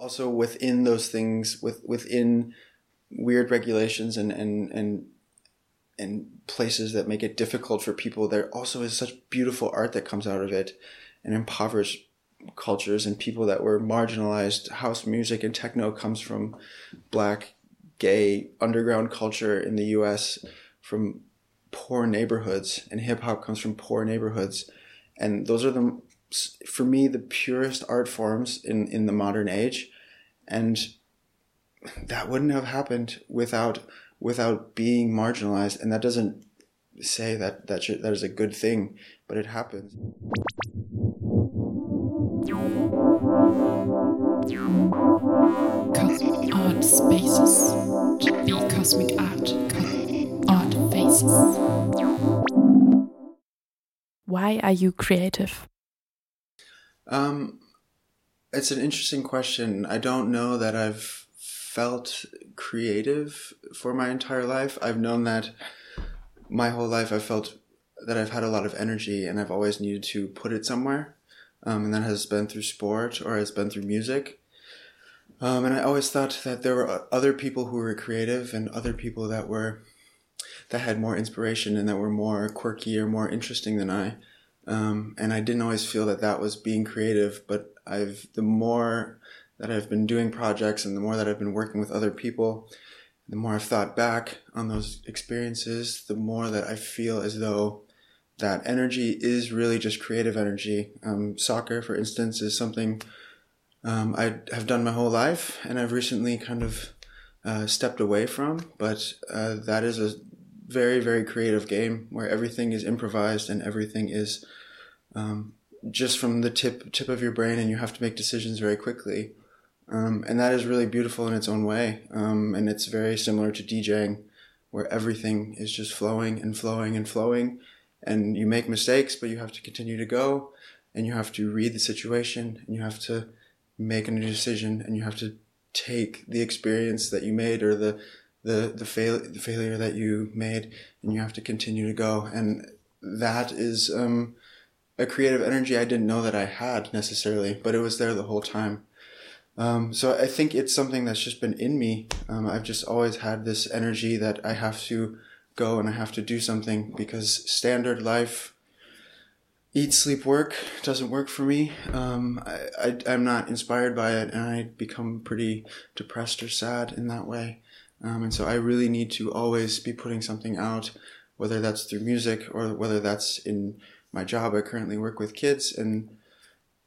also within those things, with within weird regulations and and and and places that make it difficult for people, there also is such beautiful art that comes out of it, and impoverished cultures and people that were marginalized. House music and techno comes from black, gay underground culture in the U.S. from poor neighborhoods, and hip hop comes from poor neighborhoods, and those are the for me the purest art forms in in the modern age, and that wouldn't have happened without without being marginalized, and that doesn't say that that should, that is a good thing, but it happens. Cosmic art spaces. Be cosmic art. Art faces. Why are you creative? Um, it's an interesting question. I don't know that I've felt creative for my entire life. I've known that my whole life. I've felt that I've had a lot of energy and I've always needed to put it somewhere. Um, and that has been through sport or has been through music. Um, and I always thought that there were other people who were creative and other people that were that had more inspiration and that were more quirky or more interesting than I. Um, and I didn't always feel that that was being creative, but I've the more that I've been doing projects and the more that I've been working with other people, the more I've thought back on those experiences, the more that I feel as though that energy is really just creative energy. Um, soccer, for instance, is something um, I have done my whole life, and I've recently kind of uh, stepped away from. But uh, that is a very, very creative game where everything is improvised and everything is um, just from the tip tip of your brain, and you have to make decisions very quickly. Um, and that is really beautiful in its own way. Um, and it's very similar to DJing, where everything is just flowing and flowing and flowing. And you make mistakes, but you have to continue to go, and you have to read the situation, and you have to make a new decision, and you have to take the experience that you made or the the the, fail, the failure that you made, and you have to continue to go. And that is um, a creative energy I didn't know that I had necessarily, but it was there the whole time. Um, so I think it's something that's just been in me. Um, I've just always had this energy that I have to go and I have to do something because standard life, eat, sleep, work doesn't work for me. Um, I, I, am not inspired by it and I become pretty depressed or sad in that way. Um, and so I really need to always be putting something out, whether that's through music or whether that's in my job. I currently work with kids and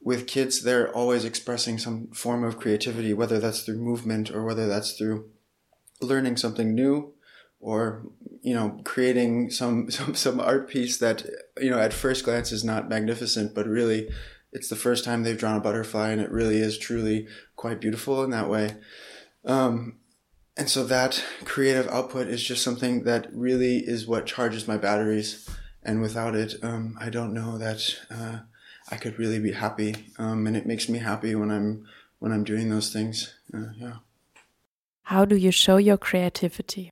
with kids, they're always expressing some form of creativity, whether that's through movement or whether that's through learning something new or you know creating some some some art piece that you know at first glance is not magnificent but really it's the first time they've drawn a butterfly and it really is truly quite beautiful in that way um, and so that creative output is just something that really is what charges my batteries and without it um, i don't know that uh, I could really be happy, um, and it makes me happy when I'm when I'm doing those things. Uh, yeah. How do you show your creativity?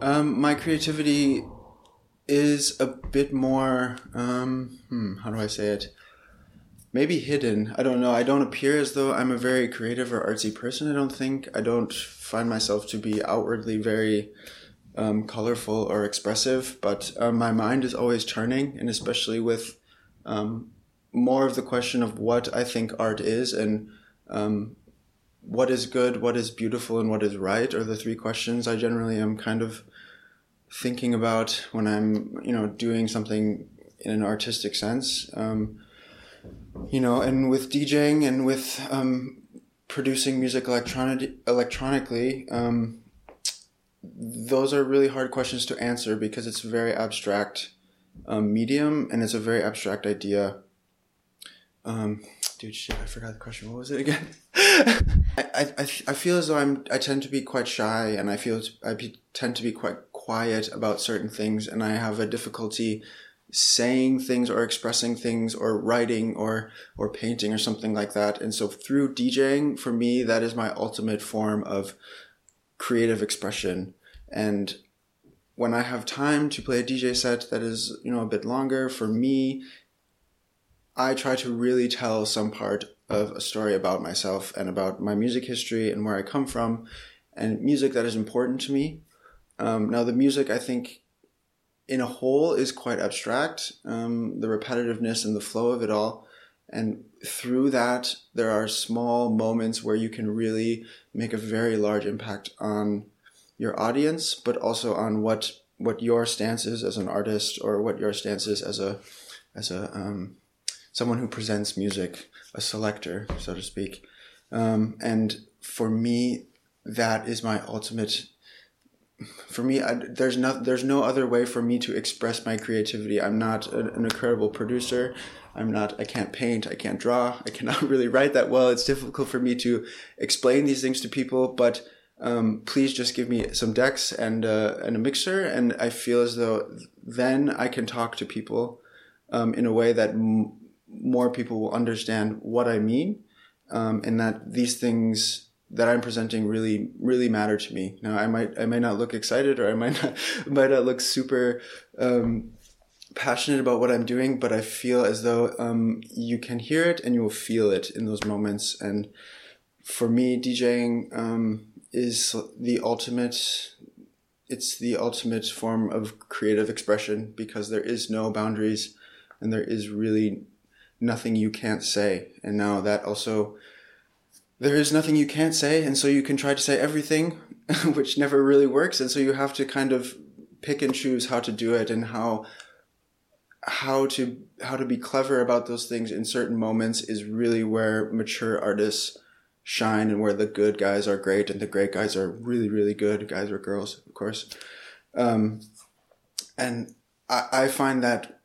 Um, my creativity is a bit more. Um, hmm, how do I say it? Maybe hidden. I don't know. I don't appear as though I'm a very creative or artsy person. I don't think. I don't find myself to be outwardly very um, colorful or expressive, but uh, my mind is always turning, and especially with um, more of the question of what I think art is and um, what is good, what is beautiful, and what is right are the three questions I generally am kind of thinking about when I'm, you know, doing something in an artistic sense. Um, you know, and with DJing and with um, producing music electronic electronically, um, those are really hard questions to answer because it's a very abstract um, medium, and it's a very abstract idea. Um, dude, shit, I forgot the question. What was it again? I, I, I feel as though I'm, I tend to be quite shy, and I feel I be, tend to be quite quiet about certain things, and I have a difficulty saying things or expressing things or writing or or painting or something like that. And so through DJing, for me, that is my ultimate form of creative expression. And when I have time to play a DJ set that is, you know, a bit longer, for me, I try to really tell some part of a story about myself and about my music history and where I come from, and music that is important to me. Um, now, the music I think in a whole is quite abstract, um, the repetitiveness and the flow of it all. And through that, there are small moments where you can really make a very large impact on your audience, but also on what what your stance is as an artist or what your stance is as a as a um, someone who presents music, a selector, so to speak. Um, and for me, that is my ultimate. For me, I, there's no there's no other way for me to express my creativity. I'm not an, an incredible producer. I'm not. I can't paint. I can't draw. I cannot really write that well. It's difficult for me to explain these things to people. But um, please just give me some decks and uh, and a mixer, and I feel as though then I can talk to people um, in a way that m- more people will understand what I mean, um, and that these things that I'm presenting really really matter to me. Now I might I might not look excited or I might not might not look super um, passionate about what I'm doing, but I feel as though um, you can hear it and you will feel it in those moments. And for me, DJing um, is the ultimate. It's the ultimate form of creative expression because there is no boundaries, and there is really nothing you can't say. And now that also there is nothing you can't say, and so you can try to say everything, which never really works. And so you have to kind of pick and choose how to do it and how how to how to be clever about those things in certain moments is really where mature artists shine and where the good guys are great and the great guys are really really good guys or girls of course um, and I, I find that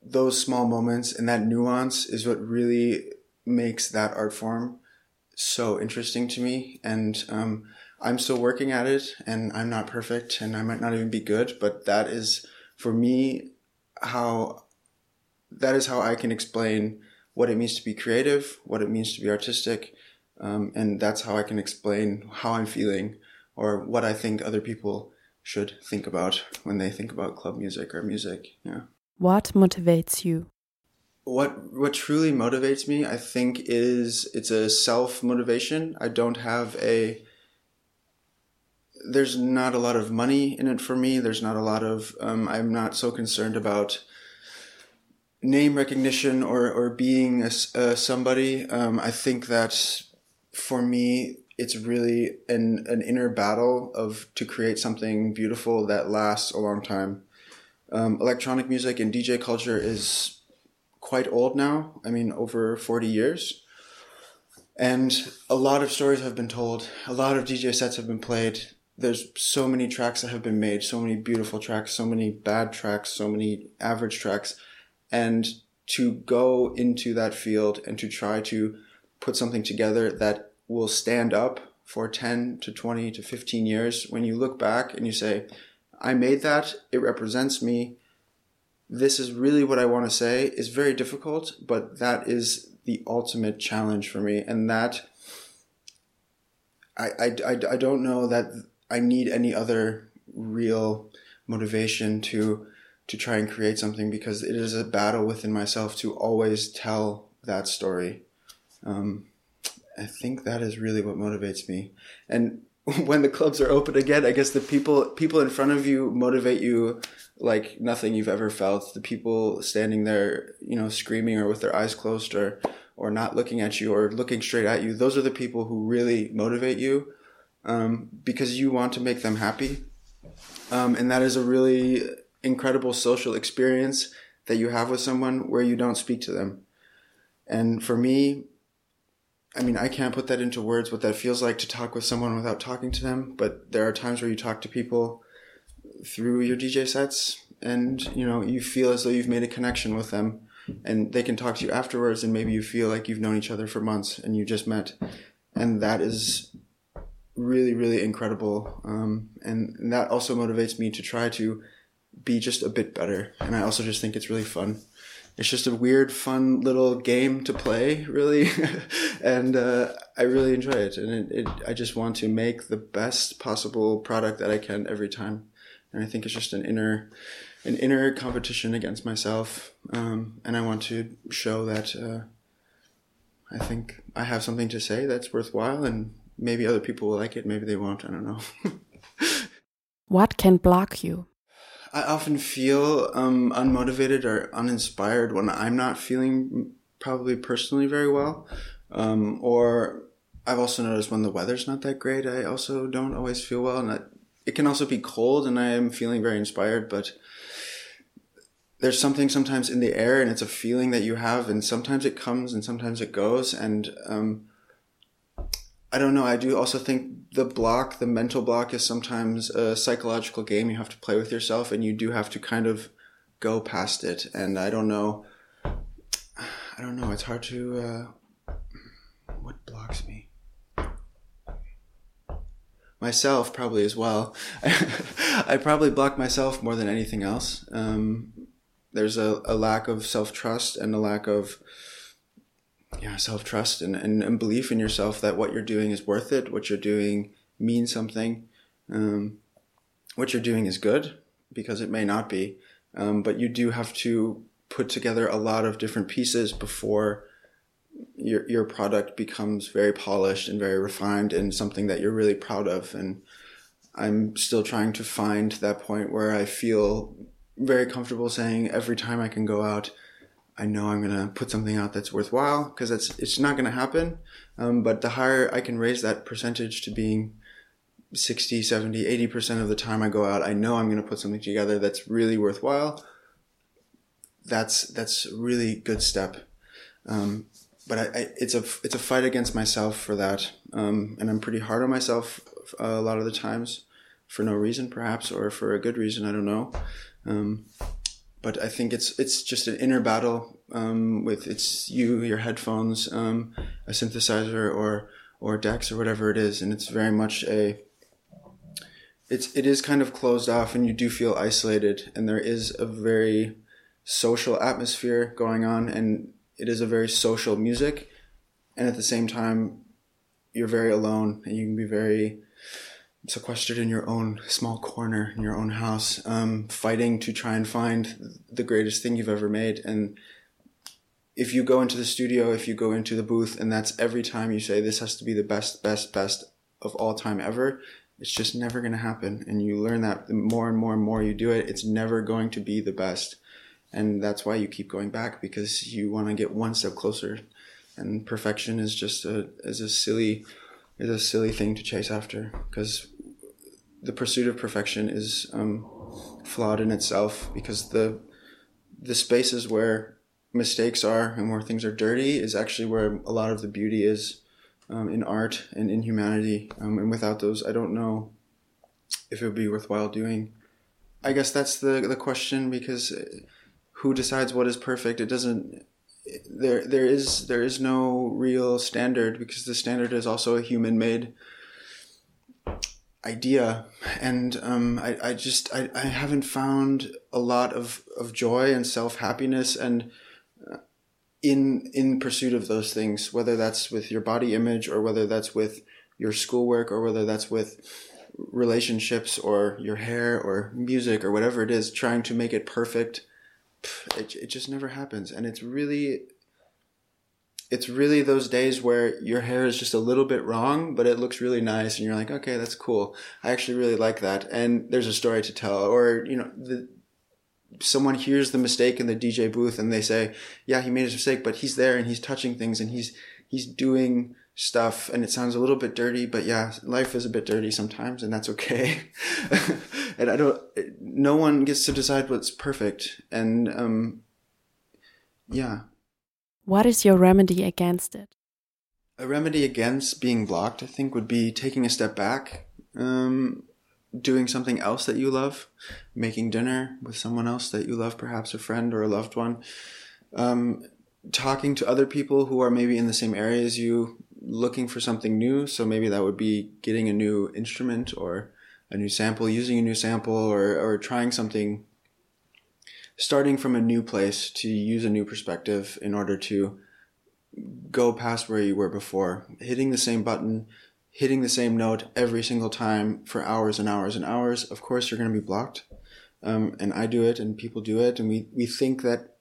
those small moments and that nuance is what really makes that art form so interesting to me and um, i'm still working at it and i'm not perfect and i might not even be good but that is for me how that is how I can explain what it means to be creative, what it means to be artistic, um, and that's how I can explain how I'm feeling or what I think other people should think about when they think about club music or music. Yeah. What motivates you? What what truly motivates me, I think, is it's a self motivation. I don't have a there's not a lot of money in it for me. There's not a lot of, um, I'm not so concerned about name recognition or, or being a, uh, somebody. Um, I think that for me, it's really an, an inner battle of to create something beautiful that lasts a long time. Um, electronic music and DJ culture is quite old now. I mean, over 40 years. And a lot of stories have been told. A lot of DJ sets have been played there's so many tracks that have been made, so many beautiful tracks, so many bad tracks, so many average tracks. And to go into that field and to try to put something together that will stand up for 10 to 20 to 15 years, when you look back and you say, I made that, it represents me, this is really what I want to say, is very difficult, but that is the ultimate challenge for me. And that I, I, I, I don't know that I need any other real motivation to to try and create something because it is a battle within myself to always tell that story. Um, I think that is really what motivates me. And when the clubs are open again, I guess the people people in front of you motivate you like nothing you've ever felt. The people standing there, you know, screaming or with their eyes closed or or not looking at you or looking straight at you, those are the people who really motivate you um, because you want to make them happy. Um, and that is a really incredible social experience that you have with someone where you don't speak to them. And for me, I mean, I can't put that into words what that feels like to talk with someone without talking to them, but there are times where you talk to people through your DJ sets and, you know, you feel as though you've made a connection with them and they can talk to you afterwards and maybe you feel like you've known each other for months and you just met. And that is really, really incredible. Um, and, and that also motivates me to try to be just a bit better. And I also just think it's really fun. It's just a weird, fun little game to play, really, and uh, I really enjoy it. And it, it, I just want to make the best possible product that I can every time. And I think it's just an inner, an inner competition against myself. Um, and I want to show that uh, I think I have something to say that's worthwhile, and maybe other people will like it, maybe they won't. I don't know. what can block you? I often feel um, unmotivated or uninspired when I'm not feeling probably personally very well. Um, or I've also noticed when the weather's not that great, I also don't always feel well. And it can also be cold and I am feeling very inspired, but there's something sometimes in the air and it's a feeling that you have and sometimes it comes and sometimes it goes. And, um, I don't know. I do also think the block, the mental block is sometimes a psychological game you have to play with yourself and you do have to kind of go past it. And I don't know. I don't know. It's hard to, uh, what blocks me? Myself probably as well. I probably block myself more than anything else. Um, there's a, a lack of self trust and a lack of, yeah, self trust and, and, and, belief in yourself that what you're doing is worth it, what you're doing means something, um, what you're doing is good because it may not be, um, but you do have to put together a lot of different pieces before your your product becomes very polished and very refined and something that you're really proud of. And I'm still trying to find that point where I feel very comfortable saying every time I can go out I know I'm going to put something out that's worthwhile because it's it's not going to happen. Um, but the higher I can raise that percentage to being 60, 70, 80% of the time I go out, I know I'm going to put something together that's really worthwhile. That's, that's a really good step. Um, but I, I, it's a, it's a fight against myself for that. Um, and I'm pretty hard on myself uh, a lot of the times for no reason, perhaps, or for a good reason. I don't know. But I think it's it's just an inner battle um, with it's you, your headphones, um, a synthesizer, or or decks or whatever it is, and it's very much a it's it is kind of closed off, and you do feel isolated, and there is a very social atmosphere going on, and it is a very social music, and at the same time, you're very alone, and you can be very sequestered in your own small corner in your own house, um, fighting to try and find the greatest thing you've ever made. And if you go into the studio, if you go into the booth, and that's every time you say this has to be the best, best, best of all time ever, it's just never going to happen. And you learn that the more and more and more you do it, it's never going to be the best. And that's why you keep going back because you want to get one step closer. And perfection is just a is a silly is a silly thing to chase after because the pursuit of perfection is um, flawed in itself because the the spaces where mistakes are and where things are dirty is actually where a lot of the beauty is um, in art and in humanity. Um, and without those, I don't know if it would be worthwhile doing. I guess that's the the question because who decides what is perfect? It doesn't. There there is there is no real standard because the standard is also a human made idea. And um, I, I just I, I haven't found a lot of, of joy and self happiness and uh, in in pursuit of those things whether that's with your body image or whether that's with your schoolwork or whether that's with relationships or your hair or music or whatever it is trying to make it perfect. It, it just never happens. And it's really it's really those days where your hair is just a little bit wrong, but it looks really nice, and you're like, okay, that's cool. I actually really like that, and there's a story to tell, or you know, the, someone hears the mistake in the DJ booth, and they say, yeah, he made a mistake, but he's there and he's touching things and he's he's doing stuff, and it sounds a little bit dirty, but yeah, life is a bit dirty sometimes, and that's okay. and I don't, no one gets to decide what's perfect, and um, yeah what is your remedy against it? A remedy against being blocked, I think, would be taking a step back, um, doing something else that you love, making dinner with someone else that you love, perhaps a friend or a loved one, um, talking to other people who are maybe in the same area as you, looking for something new. So maybe that would be getting a new instrument or a new sample, using a new sample, or, or trying something starting from a new place to use a new perspective in order to go past where you were before. Hitting the same button, hitting the same note every single time for hours and hours and hours. Of course, you're going to be blocked. Um, and I do it and people do it. And we, we think that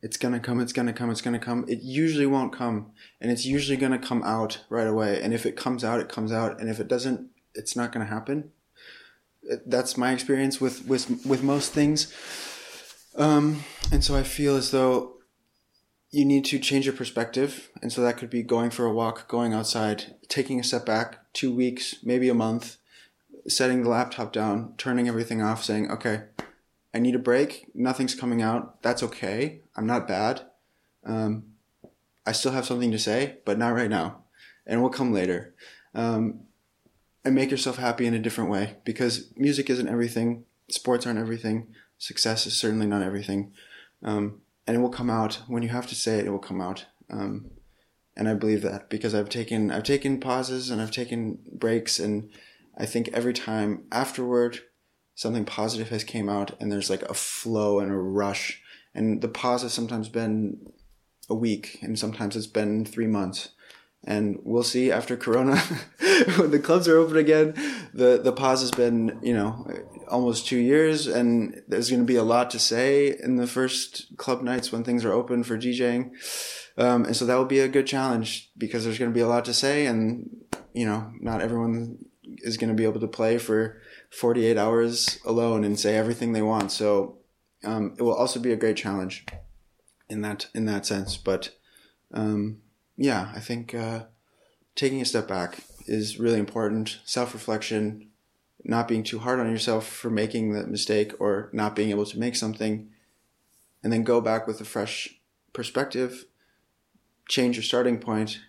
it's gonna come, it's gonna come, it's gonna come. It usually won't come, and it's usually gonna come out right away. And if it comes out, it comes out, and if it doesn't, it's not gonna happen. That's my experience with with with most things. Um, and so I feel as though you need to change your perspective, and so that could be going for a walk, going outside, taking a step back, two weeks, maybe a month, setting the laptop down, turning everything off, saying, "Okay, I need a break. Nothing's coming out. That's okay. I'm not bad. Um, I still have something to say, but not right now. And it will come later. Um, and make yourself happy in a different way because music isn't everything. Sports aren't everything. Success is certainly not everything. Um, and it will come out when you have to say it. It will come out. Um, and I believe that because I've taken I've taken pauses and I've taken breaks, and I think every time afterward something positive has came out and there's like a flow and a rush and the pause has sometimes been a week and sometimes it's been three months and we'll see after corona when the clubs are open again the the pause has been you know almost two years and there's going to be a lot to say in the first club nights when things are open for djing um, and so that will be a good challenge because there's going to be a lot to say and you know not everyone is going to be able to play for 48 hours alone and say everything they want. So um, it will also be a great challenge in that in that sense. But um, yeah, I think uh, taking a step back is really important. Self reflection, not being too hard on yourself for making the mistake or not being able to make something, and then go back with a fresh perspective, change your starting point,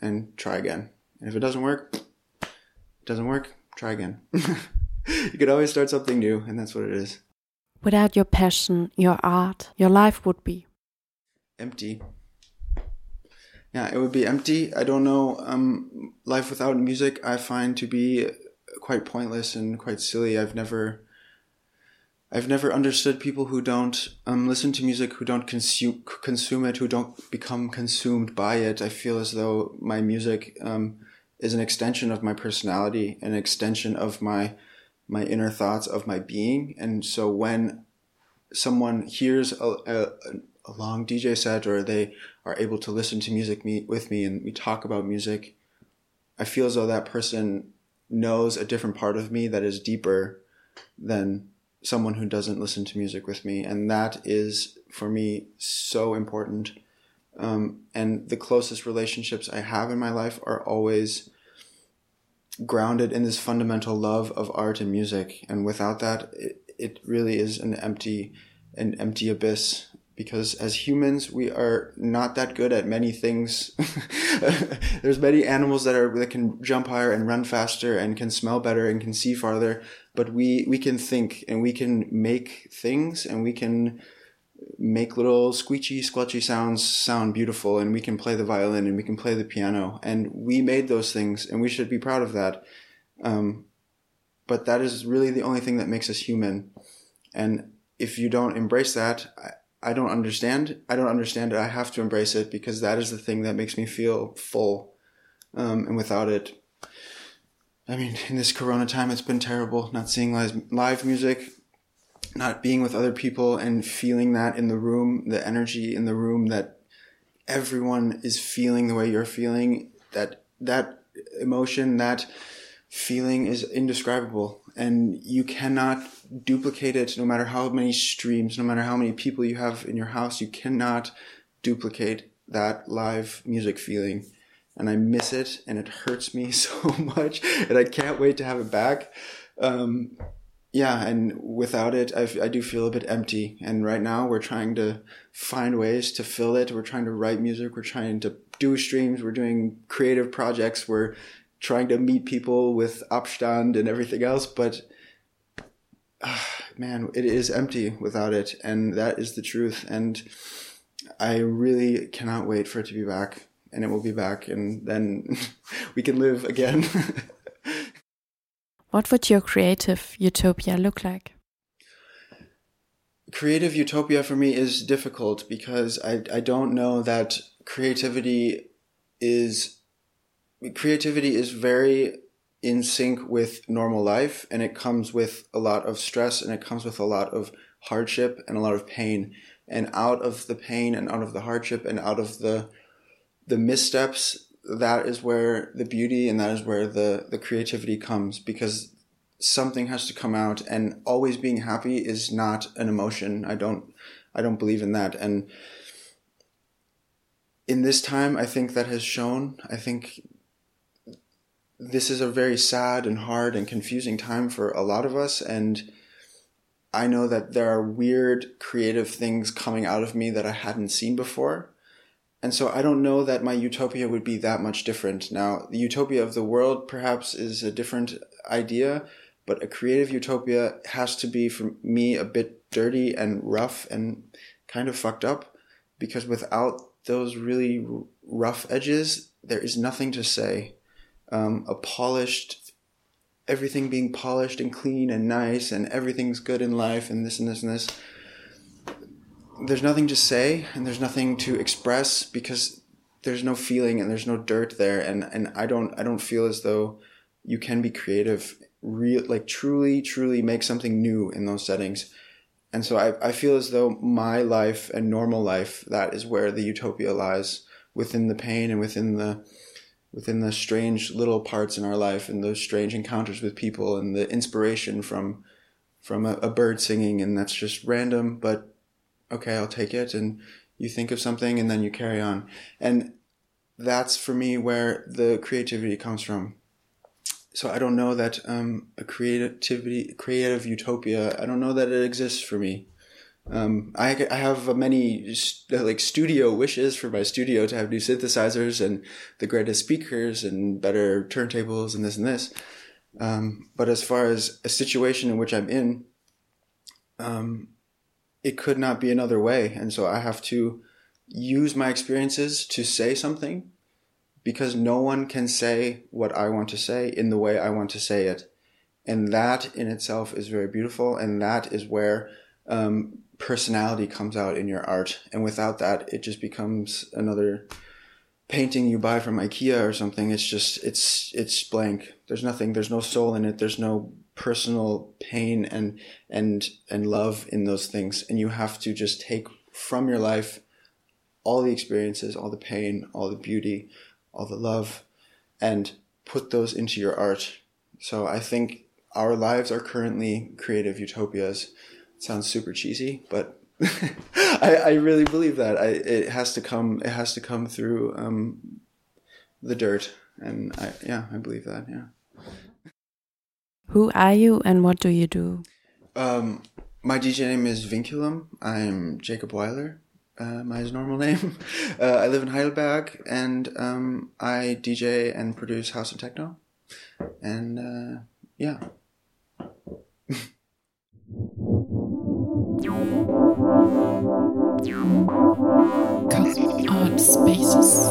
and try again. And if it doesn't work, it doesn't work. Try again. you could always start something new, and that's what it is. Without your passion, your art, your life would be empty. Yeah, it would be empty. I don't know. Um, life without music, I find to be quite pointless and quite silly. I've never, I've never understood people who don't um, listen to music, who don't consume consume it, who don't become consumed by it. I feel as though my music um, is an extension of my personality, an extension of my my inner thoughts of my being. And so when someone hears a, a, a long DJ set or they are able to listen to music me, with me and we talk about music, I feel as though that person knows a different part of me that is deeper than someone who doesn't listen to music with me. And that is for me so important. Um, and the closest relationships I have in my life are always grounded in this fundamental love of art and music. And without that, it, it really is an empty, an empty abyss. Because as humans, we are not that good at many things. There's many animals that are that can jump higher and run faster and can smell better and can see farther. But we we can think and we can make things and we can make little squeechy, squelchy sounds sound beautiful, and we can play the violin and we can play the piano, and we made those things, and we should be proud of that. Um, but that is really the only thing that makes us human, and if you don't embrace that, I, I don't understand. I don't understand it. I have to embrace it because that is the thing that makes me feel full, um, and without it. I mean, in this Corona time, it's been terrible. Not seeing live, live music, not being with other people and feeling that in the room, the energy in the room that everyone is feeling the way you're feeling, that that emotion, that feeling is indescribable and you cannot duplicate it no matter how many streams, no matter how many people you have in your house, you cannot duplicate that live music feeling. And I miss it and it hurts me so much and I can't wait to have it back. Um, yeah, and without it, I, I do feel a bit empty. And right now, we're trying to find ways to fill it. We're trying to write music. We're trying to do streams. We're doing creative projects. We're trying to meet people with Abstand and everything else. But uh, man, it is empty without it, and that is the truth. And I really cannot wait for it to be back, and it will be back, and then we can live again. What would your creative utopia look like? Creative utopia for me is difficult because I, I don't know that creativity is creativity is very in sync with normal life and it comes with a lot of stress and it comes with a lot of hardship and a lot of pain. And out of the pain and out of the hardship and out of the the missteps that is where the beauty and that is where the the creativity comes because something has to come out and always being happy is not an emotion. I don't i don't believe in that. And in this time i think that has shown. I think this is a very sad and hard and confusing time for a lot of us and i know that there are weird creative things coming out of me that i hadn't seen before and so I don't know that my utopia would be that much different. Now, the utopia of the world perhaps is a different idea, but a creative utopia has to be for me a bit dirty and rough and kind of fucked up because without those really rough edges, there is nothing to say. Um, a polished, everything being polished and clean and nice and everything's good in life and this and this and this. There's nothing to say and there's nothing to express because there's no feeling and there's no dirt there. And and I don't I don't feel as though you can be creative real like truly truly make something new in those settings. And so I, I feel as though my life and normal life that is where the utopia lies within the pain and within the within the strange little parts in our life and those strange encounters with people and the inspiration from from a, a bird singing and that's just random but okay, I'll take it. And you think of something and then you carry on. And that's for me where the creativity comes from. So I don't know that um, a creativity, creative utopia. I don't know that it exists for me. Um, I, I have many like studio wishes for my studio to have new synthesizers and the greatest speakers and better turntables and this and this. Um, but as far as a situation in which I'm in, um, it could not be another way. And so I have to use my experiences to say something because no one can say what I want to say in the way I want to say it. And that in itself is very beautiful. And that is where um, personality comes out in your art. And without that, it just becomes another painting you buy from IKEA or something. It's just, it's, it's blank. There's nothing, there's no soul in it. There's no personal pain and and and love in those things and you have to just take from your life all the experiences all the pain all the beauty all the love and put those into your art so i think our lives are currently creative utopias sounds super cheesy but I, I really believe that I, it has to come it has to come through um, the dirt and I, yeah i believe that yeah who are you and what do you do? Um, my DJ name is Vinculum. I'm Jacob Weiler. Uh, my normal name. Uh, I live in Heidelberg and um, I DJ and produce house and techno. And uh, yeah, Cosmic Art Spaces.